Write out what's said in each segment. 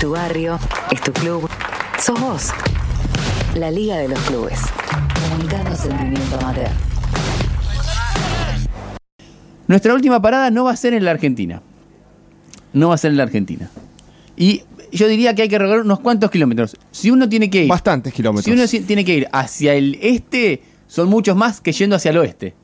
tu barrio, es tu club, sos vos. La Liga de los Clubes. Comunicando sentimiento amateur. Nuestra última parada no va a ser en la Argentina. No va a ser en la Argentina. Y yo diría que hay que recorrer unos cuantos kilómetros. Si uno tiene que ir. Bastantes kilómetros. Si uno tiene que ir hacia el este, son muchos más que yendo hacia el oeste.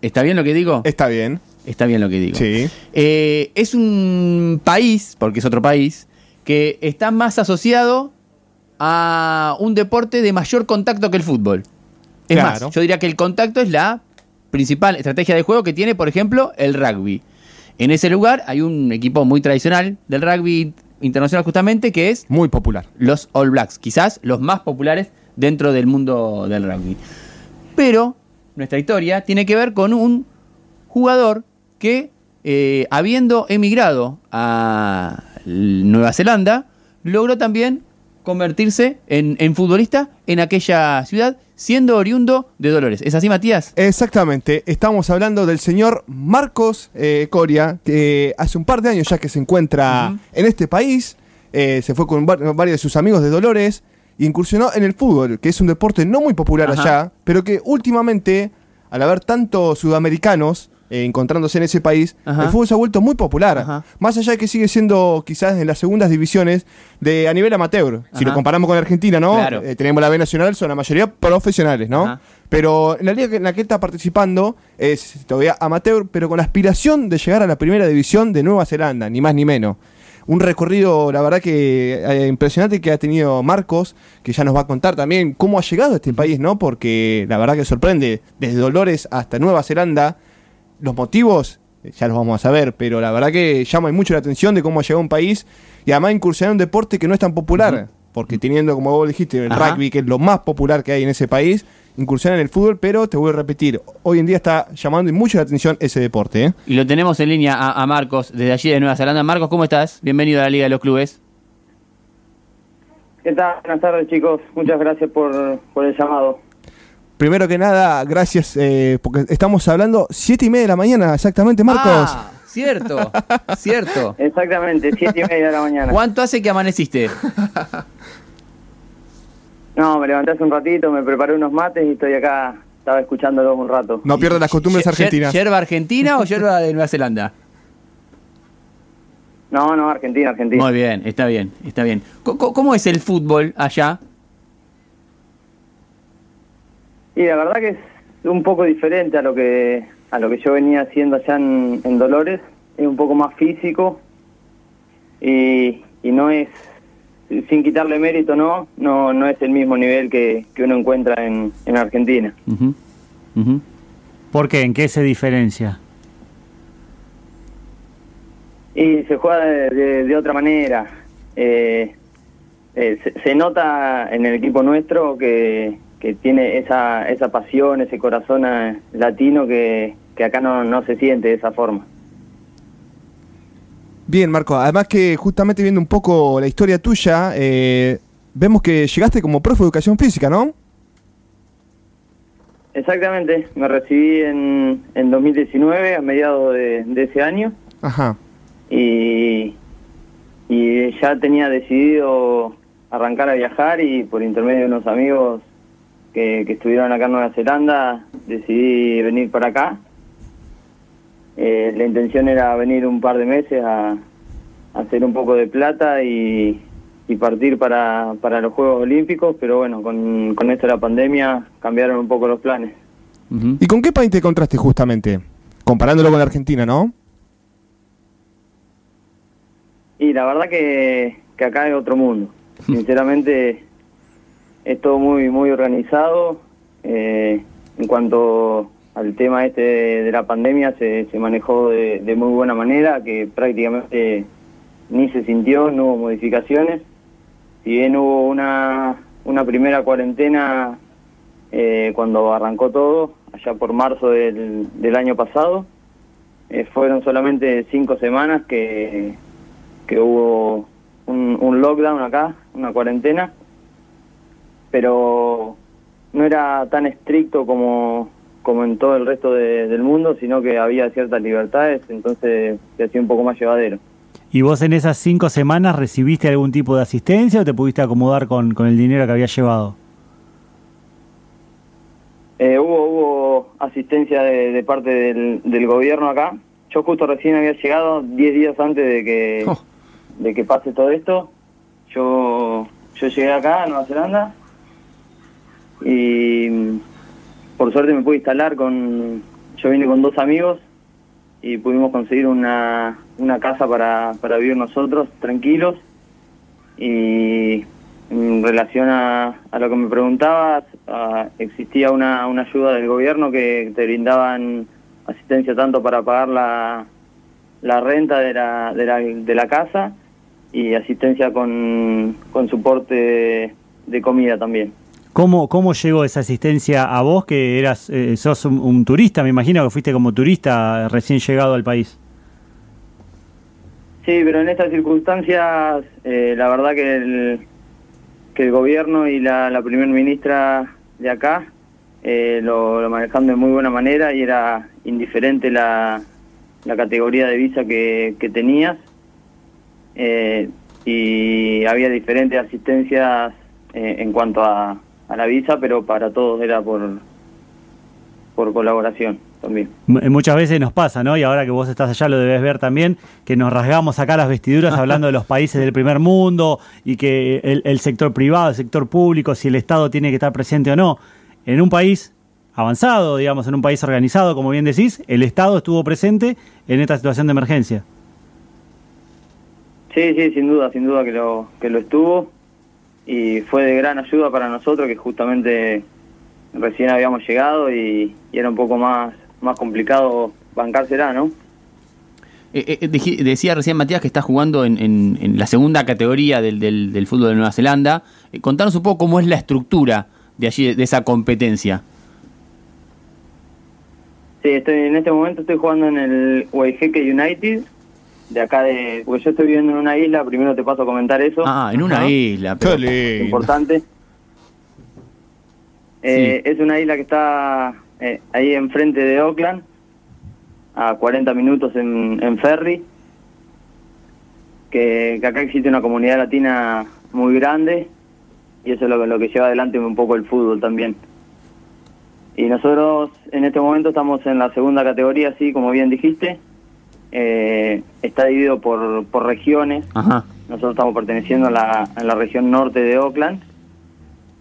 ¿Está bien lo que digo? Está bien. Está bien lo que digo. Sí. Eh, es un país, porque es otro país, que está más asociado a un deporte de mayor contacto que el fútbol. Es Claro. más, yo diría que el contacto es la principal estrategia de juego que tiene, por ejemplo, el rugby. En ese lugar hay un equipo muy tradicional del rugby internacional justamente que es Muy popular. los All Blacks, quizás los más populares dentro del mundo del rugby. Pero nuestra historia tiene que ver con un jugador que, eh, habiendo emigrado a Nueva Zelanda, logró también convertirse en, en futbolista en aquella ciudad, siendo oriundo de Dolores. ¿Es así, Matías? Exactamente, estamos hablando del señor Marcos eh, Coria, que hace un par de años ya que se encuentra en este país, eh, se fue con var- varios de sus amigos de Dolores, e incursionó en el fútbol, que es un deporte no muy popular Ajá. allá, pero que últimamente, al haber tantos sudamericanos eh, encontrándose en ese país, Ajá. el fútbol se ha vuelto muy popular, Ajá. más allá de que sigue siendo quizás en las segundas divisiones de a nivel amateur, si lo comparamos con Argentina, ¿no? Claro. Eh, tenemos la B Nacional, son la mayoría profesionales, ¿no? Pero en la liga en la que está participando es todavía amateur, pero con la aspiración de llegar a la primera división de Nueva Zelanda, ni más ni menos. Un recorrido, la verdad que eh, impresionante que ha tenido Marcos, que ya nos va a contar también cómo ha llegado a este país, ¿no? Porque la verdad que sorprende, desde Dolores hasta Nueva Zelanda, los motivos eh, ya los vamos a saber, pero la verdad que llama mucho la atención de cómo ha llegado a un país y además incursionar en un deporte que no es tan popular, porque teniendo, como vos dijiste, el Ajá. rugby, que es lo más popular que hay en ese país, incursionar en el fútbol, pero te voy a repetir, hoy en día está llamando mucho la atención ese deporte. ¿eh? Y lo tenemos en línea a, a Marcos, desde allí de Nueva Zelanda. Marcos, ¿cómo estás? Bienvenido a la Liga de los Clubes. ¿Qué tal? Buenas tardes, chicos. Muchas gracias por, por el llamado. Primero que nada, gracias, eh, porque estamos hablando siete y media de la mañana, exactamente, Marcos. Ah, cierto, cierto. Exactamente, siete y media de la mañana. ¿Cuánto hace que amaneciste? No, me levanté hace un ratito, me preparé unos mates y estoy acá, estaba escuchándolos un rato. No pierdas las costumbres argentinas. ¿Yerba argentina o yerba de Nueva Zelanda? No, no, Argentina, Argentina. Muy bien, está bien, está bien. ¿Cómo es el fútbol allá? Y la verdad que es un poco diferente a lo que a lo que yo venía haciendo allá en, en Dolores. Es un poco más físico y, y no es, sin quitarle mérito, no, no, no es el mismo nivel que, que uno encuentra en, en Argentina. Ujú, ujú. ¿Por qué? ¿En qué se diferencia? Y se juega de, de- de otra manera. Eh, eh, se, se nota en el equipo nuestro que, que tiene esa, esa pasión, ese corazón eh, latino que, que acá no, no se siente de esa forma. Bien, Marco, además que justamente viendo un poco la historia tuya, eh, vemos que llegaste como profe de educación física, ¿no? Exactamente, me recibí en, en 2019, a mediados de, de ese año, Ajá. y, y ya tenía decidido arrancar a viajar y por intermedio de unos amigos que, que estuvieron acá en Nueva Zelanda, decidí venir para acá. Eh, la intención era venir un par de meses a, a hacer un poco de plata y, y partir para, para los Juegos Olímpicos, pero bueno, con, con esto de la pandemia cambiaron un poco los planes. ¿Y con qué país te encontraste justamente? Comparándolo con Argentina, ¿no? Y la verdad que, que acá es otro mundo. Sinceramente, es todo muy, muy organizado. Eh, en cuanto al tema este de, la pandemia, se, se manejó de, de muy buena manera, que prácticamente ni se sintió, no hubo modificaciones. Si bien hubo una, una primera cuarentena eh, cuando arrancó todo, allá por marzo del, del año pasado, eh, fueron solamente cinco semanas que, que hubo un, un lockdown acá, una cuarentena, pero no era tan estricto como, como en todo el resto de- del mundo, sino que había ciertas libertades, entonces se hacía un poco más llevadero. ¿Y vos en esas cinco semanas recibiste algún tipo de asistencia o te pudiste acomodar con, con el dinero que habías llevado? Eh, hubo, hubo asistencia de, de parte del, del gobierno acá. Yo justo recién había llegado 10 días antes de que, Oh. de que pase todo esto. Yo, yo llegué acá a Nueva Zelanda y por suerte me pude instalar con... Yo vine con dos amigos y pudimos conseguir una, una casa para, para vivir nosotros tranquilos y en relación a, a lo que me preguntabas, existía una, una ayuda del gobierno que te brindaban asistencia tanto para pagar la, la renta de la, de, la, de la casa y asistencia con, con soporte de comida también. ¿Cómo, ¿Cómo llegó esa asistencia a vos que eras, eh, sos un, turista? Me imagino que fuiste como turista recién llegado al país. Sí, pero en estas circunstancias, eh, la verdad que el, que el gobierno y la, la primer ministra de acá eh, lo, lo manejan de muy buena manera y era indiferente la, la categoría de visa que, que tenías. Y había diferentes asistencias en cuanto a, a la visa, pero para todos era por, por colaboración también. M- Muchas veces nos pasa, ¿no? Y ahora que vos estás allá lo debes ver también, que nos rasgamos acá las vestiduras hablando de los países del primer mundo y que el, el sector privado, el sector público, si el Estado tiene que estar presente o no. En un país avanzado, digamos, en un país organizado, como bien decís, el Estado estuvo presente en esta situación de emergencia. Sí, sí, sin duda, sin duda que lo, que lo estuvo y fue de gran ayuda para nosotros que justamente recién habíamos llegado y, y era un poco más, más complicado bancársela, ¿no? Eh, eh, deji- decía recién Matías que está jugando en, en- en la segunda categoría del, del- del fútbol de Nueva Zelanda. Eh, contanos un poco cómo es la estructura de allí, de esa competencia. Sí, estoy, en este momento estoy jugando en el Waiheque United, de acá de... Porque yo estoy viviendo en una isla, primero te paso a comentar eso. Ah, en una Ajá. isla. Qué pero- lindo. importante. Eh, Es una isla que está eh, ahí enfrente de Oakland, a 40 minutos en, en ferry. Que, que acá existe una comunidad latina muy grande y eso es lo, que- lo que lleva adelante un poco el fútbol también. Y nosotros en este momento estamos en la segunda categoría, así como bien dijiste. Eh, está dividido por, por regiones. Ajá. Nosotros estamos perteneciendo a la, a la región norte de Oakland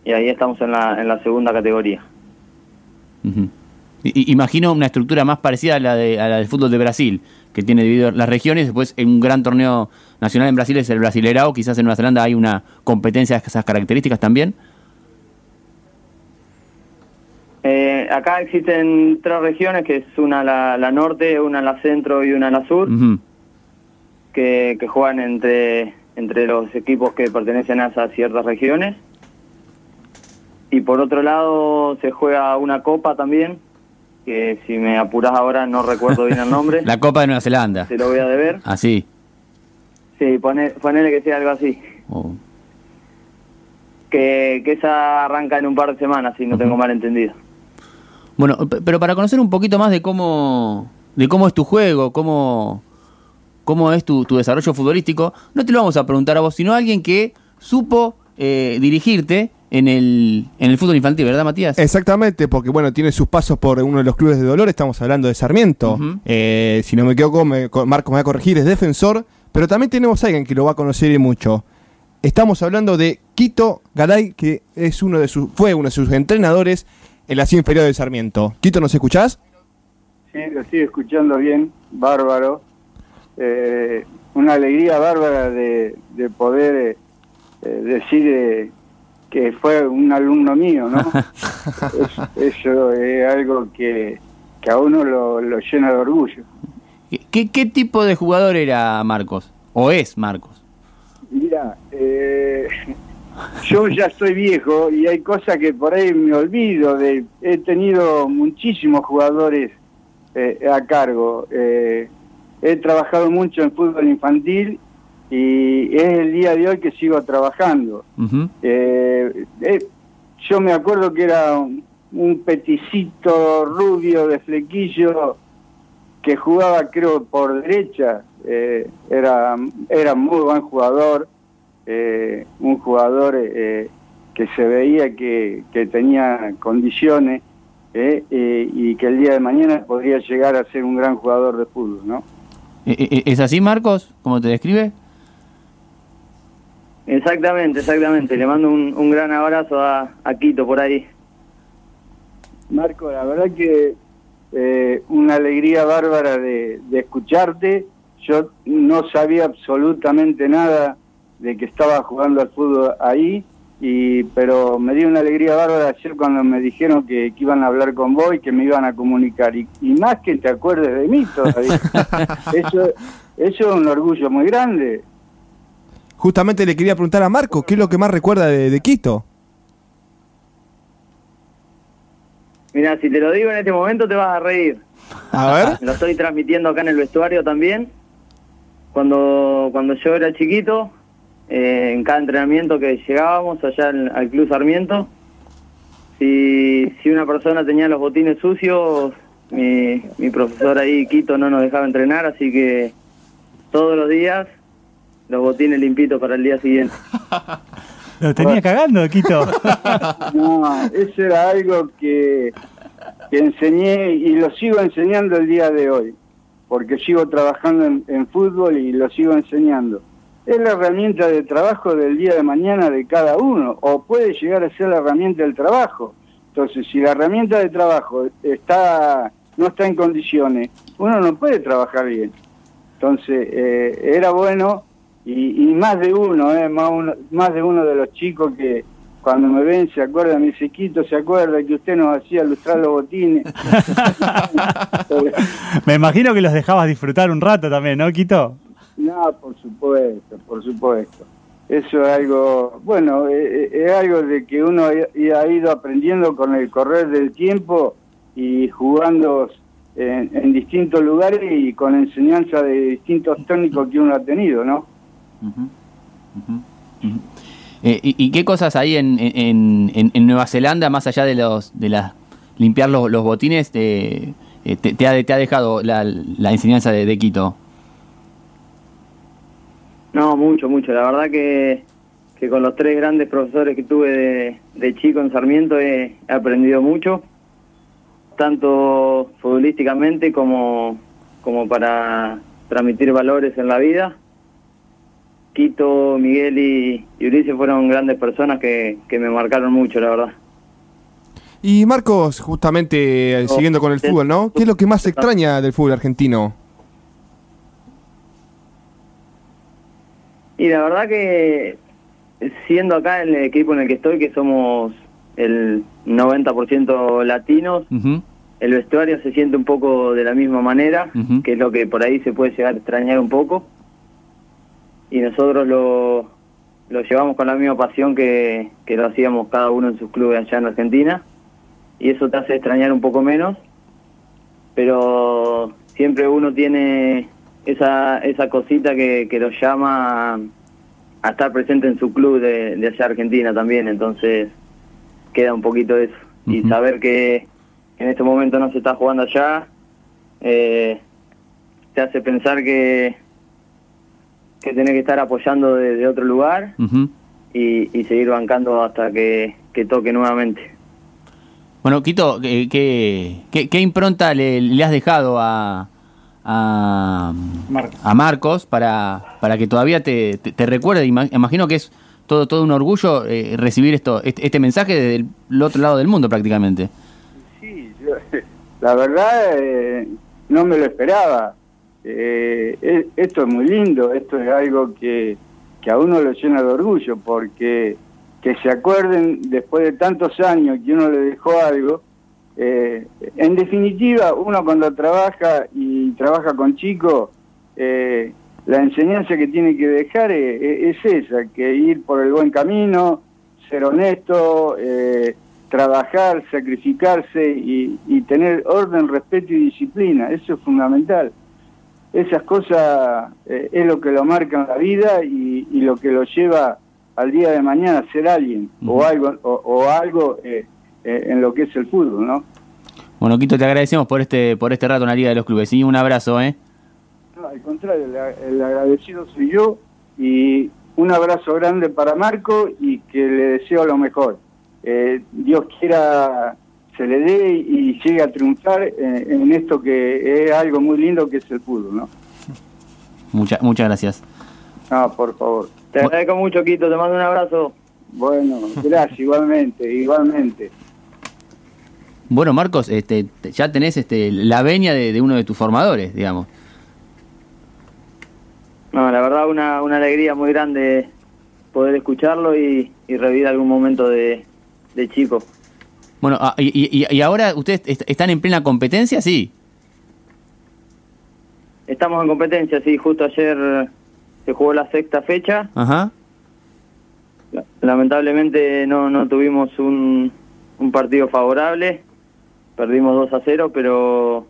y ahí estamos en la, en la segunda categoría. I- Imagino una estructura más parecida a la, de, a la del fútbol de Brasil, que tiene dividido las regiones. Después, en un gran torneo nacional en Brasil es el Brasilerao. Quizás en Nueva Zelanda hay una competencia de esas características también. Eh, acá existen tres regiones, que es una la, la norte, una la centro y una la sur, que, que juegan entre, entre los equipos que pertenecen a esas ciertas regiones. Y por otro lado se juega una copa también, que si me apuras ahora no recuerdo bien el nombre, La Copa de Nueva Zelanda. se lo voy a deber. Así. Sí, pone, ponele que sea algo así. Oh. Que, que esa arranca en un par de semanas, si no tengo mal entendido. Bueno, pero para conocer un poquito más de cómo, de cómo es tu juego, cómo, cómo es tu, tu desarrollo futbolístico, no te lo vamos a preguntar a vos, sino a alguien que supo eh, dirigirte en el, en el fútbol infantil, ¿verdad, Matías? Exactamente, porque bueno, tiene sus pasos por uno de los clubes de dolor, estamos hablando de Sarmiento. Eh, si no me equivoco, me, co- Marco me va a corregir, es defensor, pero también tenemos a alguien que lo va a conocer y mucho. Estamos hablando de Quito Garay, que es uno de sus, fue uno de sus entrenadores en la C inferior de Sarmiento. Quito, ¿nos escuchás? Sí, lo estoy escuchando bien, bárbaro. Eh, una alegría bárbara de, de poder eh, eh, decir eh, que fue un alumno mío, ¿no? Es- eso es algo que, que a uno lo, lo llena de orgullo. ¿Qué, qué tipo de jugador era Marcos? ¿O es Marcos? Mira, eh, yo ya estoy viejo y hay cosas que por ahí me olvido. de He tenido muchísimos jugadores eh, a cargo. Eh, he trabajado mucho en fútbol infantil y es el día de hoy que sigo trabajando. Eh, eh, yo me acuerdo que era un, un peticito rubio de flequillo que jugaba creo por derecha, eh, era, era muy buen jugador, eh, un jugador eh, que se veía que, que tenía condiciones eh, eh, y que el día de mañana podría llegar a ser un gran jugador de fútbol, ¿no? ¿E- e- ¿Es así, Marcos? ¿Cómo te describe? Exactamente, exactamente. Le mando un, un gran abrazo a, a Quito por ahí. Marco, la verdad que eh, una alegría bárbara de, de escucharte. Yo no sabía absolutamente nada de que estaba jugando al fútbol ahí, y pero me dio una alegría bárbara ayer cuando me dijeron que, que iban a hablar con vos y que me iban a comunicar. Y, y más que te acuerdes de mí todavía. eso, eso es un orgullo muy grande. Justamente le quería preguntar a Marco, ¿qué es lo que más recuerda de, de Quito? Mira, si te lo digo en este momento te vas a reír. A ver. Lo estoy transmitiendo acá en el vestuario también. Cuando, cuando yo era chiquito, eh, en cada entrenamiento que llegábamos allá al, al Club Sarmiento, si, si una persona tenía los botines sucios, mi, mi profesor ahí, Quito, no nos dejaba entrenar, así que todos los días los botines limpitos para el día siguiente. Lo tenía cagando, Quito. No, eso era algo que, que enseñé y lo sigo enseñando el día de hoy, porque sigo trabajando en, en fútbol y lo sigo enseñando. Es la herramienta de trabajo del día de mañana de cada uno, o puede llegar a ser la herramienta del trabajo. Entonces, si la herramienta de trabajo está no está en condiciones, uno no puede trabajar bien. Entonces, eh, era bueno y, y más de uno, eh, más, uno, más de uno de los chicos que cuando me ven se acuerdan, me dice, Quito, se acuerda que usted nos hacía lustrar los botines. Me imagino que los dejabas disfrutar un rato también, ¿no, Quito? No, por supuesto, por supuesto. Eso es algo, bueno, eh, eh, es algo de que uno ha ido aprendiendo con el correr del tiempo y jugando en, distintos lugares y con enseñanza de distintos técnicos que uno ha tenido, ¿no? Eh, y, y qué cosas hay en, en, en- en Nueva Zelanda, más allá de los de las limpiar los, los botines, te, te, te ha, te ha dejado la, la enseñanza de, de Quito? No, mucho, mucho. La verdad que, que con los tres grandes profesores que tuve de, de chico en Sarmiento he, he aprendido mucho, tanto futbolísticamente como, como para transmitir valores en la vida. Quito, Miguel y, y Ulises fueron grandes personas que, que me marcaron mucho, la verdad. Y Marcos, justamente eh, No, siguiendo con el fútbol, ¿no? ¿Qué es lo que más extraña del fútbol argentino? Y la verdad que siendo acá en el equipo en el que estoy, que somos el 90% latinos, el vestuario se siente un poco de la misma manera, que es lo que por ahí se puede llegar a extrañar un poco. Y nosotros lo, lo llevamos con la misma pasión que, que lo hacíamos cada uno en sus clubes allá en Argentina. Y eso te hace extrañar un poco menos. Pero siempre uno tiene esa, esa cosita que, que lo llama a, estar presente en su club de, de allá Argentina también. Entonces queda un poquito eso. Y saber que en este momento no se está jugando allá, eh, te hace pensar que, que tenés que estar apoyando desde otro lugar y, y seguir bancando hasta que, que toque nuevamente. Bueno, Quito, ¿qué, qué, qué- qué impronta le, le has dejado a, a, Marcos. a Marcos para, para que todavía te, te, te recuerde? Ima- Imagino que es todo, todo un orgullo eh, recibir esto, este, este mensaje desde el otro lado del mundo prácticamente. Sí, yo- la verdad eh, no me lo esperaba. Eh, e- esto es muy lindo, esto es algo que, que a uno lo llena de orgullo, porque que se acuerden después de tantos años que uno le dejó algo. Eh, en definitiva, uno cuando trabaja y trabaja con chicos, eh, la enseñanza que tiene que dejar es, es esa, que ir por el buen camino, ser honesto, eh, trabajar, sacrificarse y, y tener orden, respeto y disciplina. Eso es fundamental. Esas cosas eh, es lo que lo marca en la vida y, y lo que lo lleva al día de mañana a ser alguien o algo o, o algo eh, en lo que es el fútbol, ¿no? Bueno, Quito, te agradecemos por este, por este rato en la Liga de los Clubes. Y un abrazo, ¿eh? No, al contrario, el, el agradecido soy yo y un abrazo grande para Marco y que le deseo lo mejor. Eh, Dios quiera se le dé y llegue a triunfar eh, en esto que es algo muy lindo que es el fútbol, ¿no? Muchas muchas gracias. Ah, por favor. Te agradezco mucho, Quito, te mando un abrazo. Bueno, gracias, igualmente, igualmente. Bueno, Marcos, este, te- ya tenés este, la venia de, de uno de tus formadores, digamos. No, la verdad una, una alegría muy grande poder escucharlo y, y revivir algún momento de, de chico. Bueno, ah, y, y- y ahora ustedes est- están en plena competencia, sí. Estamos en competencia, sí, justo ayer se jugó la sexta fecha. Ajá. La- Lamentablemente no, no tuvimos un, un partido favorable, perdimos 2 a 0, pero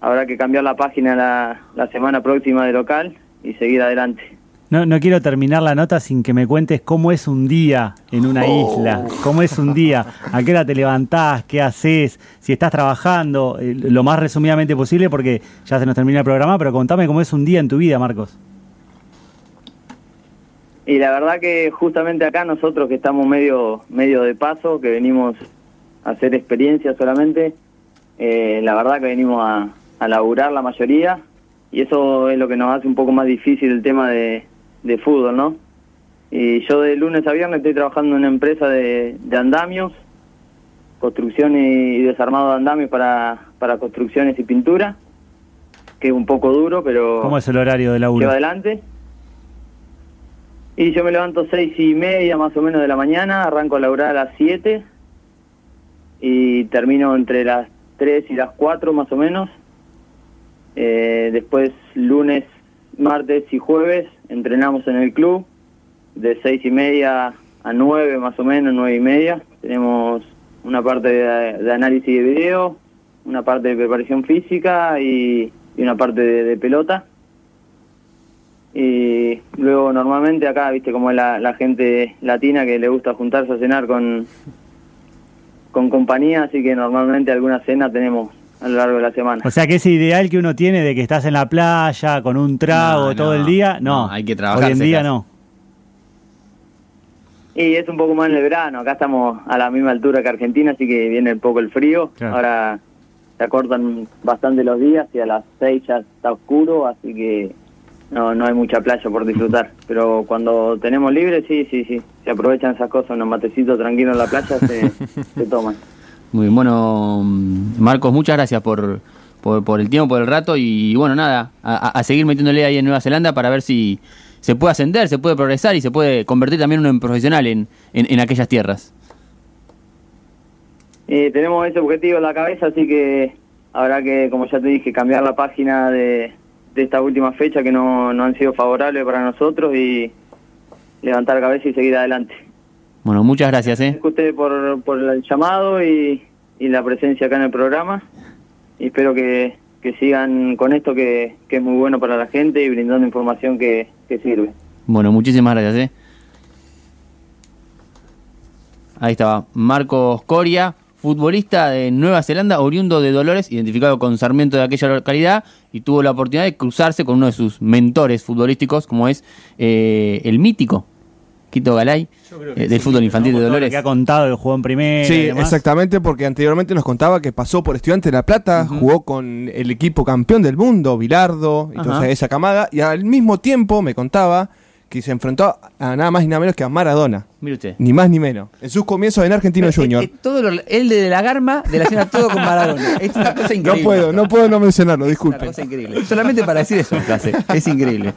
habrá que cambiar la página la, la semana próxima de local y seguir adelante. No, no quiero terminar la nota sin que me cuentes cómo es un día en una isla, cómo es un día, a qué hora te levantás, qué haces, si estás trabajando, eh, lo más resumidamente posible porque ya se nos termina el programa, pero contame cómo es un día en tu vida, Marcos. Y la verdad que justamente acá nosotros que estamos medio, medio de paso, que venimos hacer experiencia solamente, eh, la verdad que venimos a, a laburar la mayoría y eso es lo que nos hace un poco más difícil el tema de, de fútbol, ¿no? Y yo de lunes a viernes estoy trabajando en una empresa de, de andamios, construcción y, desarmado de andamios para, para construcciones y pintura, que es un poco duro, pero ¿Cómo es el horario de laburo? lleva adelante. Y yo me levanto seis y media más o menos de la mañana, arranco a laburar a las 7 y termino entre las 3 y las 4 más o menos. Eh, después lunes, martes y jueves entrenamos en el club de seis y media a 9 más o menos, nueve y media. Tenemos una parte de, análisis de video, una parte de preparación física y, y una parte de- de pelota. Y luego normalmente acá, viste, como es la, la gente latina que le gusta juntarse a cenar con, con compañía, así que normalmente alguna cena tenemos a lo largo de la semana. O sea que ese ideal que uno tiene de que estás en la playa con un trago No, todo no, el día, no. no, hay que trabajarse Hoy en día no. Y es un poco más en el verano, acá estamos a la misma altura que Argentina, así que viene un poco el frío. Claro. Ahora se acortan bastante los días y a las 6 ya está oscuro, así que no, no hay mucha playa por disfrutar. Pero cuando tenemos libre, sí, sí, sí, se aprovechan esas cosas, unos matecitos tranquilos en la playa se, se toman. Muy bien, bueno, Marcos, muchas gracias por, por, por el tiempo, por el rato y bueno, nada, a, seguir metiéndole ahí en Nueva Zelanda para ver si se puede ascender, se puede progresar y se puede convertir también uno en profesional en, en, en aquellas tierras. Y tenemos ese objetivo en la cabeza, así que habrá que, como ya te dije, cambiar la página de, de esta última fecha que no, no han sido favorables para nosotros y levantar cabeza y seguir adelante. Bueno, muchas gracias, ¿eh? Agradezco a ustedes por, por el llamado y, y la presencia acá en el programa. Y espero que, que sigan con esto que, que es muy bueno para la gente y brindando información que, que sirve. Bueno, muchísimas gracias, ¿eh? Ahí estaba Marcos Coria, futbolista de Nueva Zelanda, oriundo de Dolores, identificado con Sarmiento de aquella localidad, y tuvo la oportunidad de cruzarse con uno de sus mentores futbolísticos, como es eh, el mítico Quito Galay, eh, del fútbol infantil ¿no? de Dolores. que ha contado, que jugó en primera. y Sí, demás. exactamente, porque anteriormente nos contaba que pasó por Estudiante de La Plata, jugó con el equipo campeón del mundo, Bilardo, y toda Ajá. esa- esa camada, y al mismo tiempo me contaba que se enfrentó a nada más y nada menos que a Maradona, Mire usted. ni más ni menos, en sus comienzos en Argentino Eh, Junior. eh, todo lo- él de la Garma relaciona todo con Maradona. Es una cosa No increíble. puedo, no puedo no mencionarlo, Una disculpen. cosa increíble. Solamente para decir eso. Es increíble.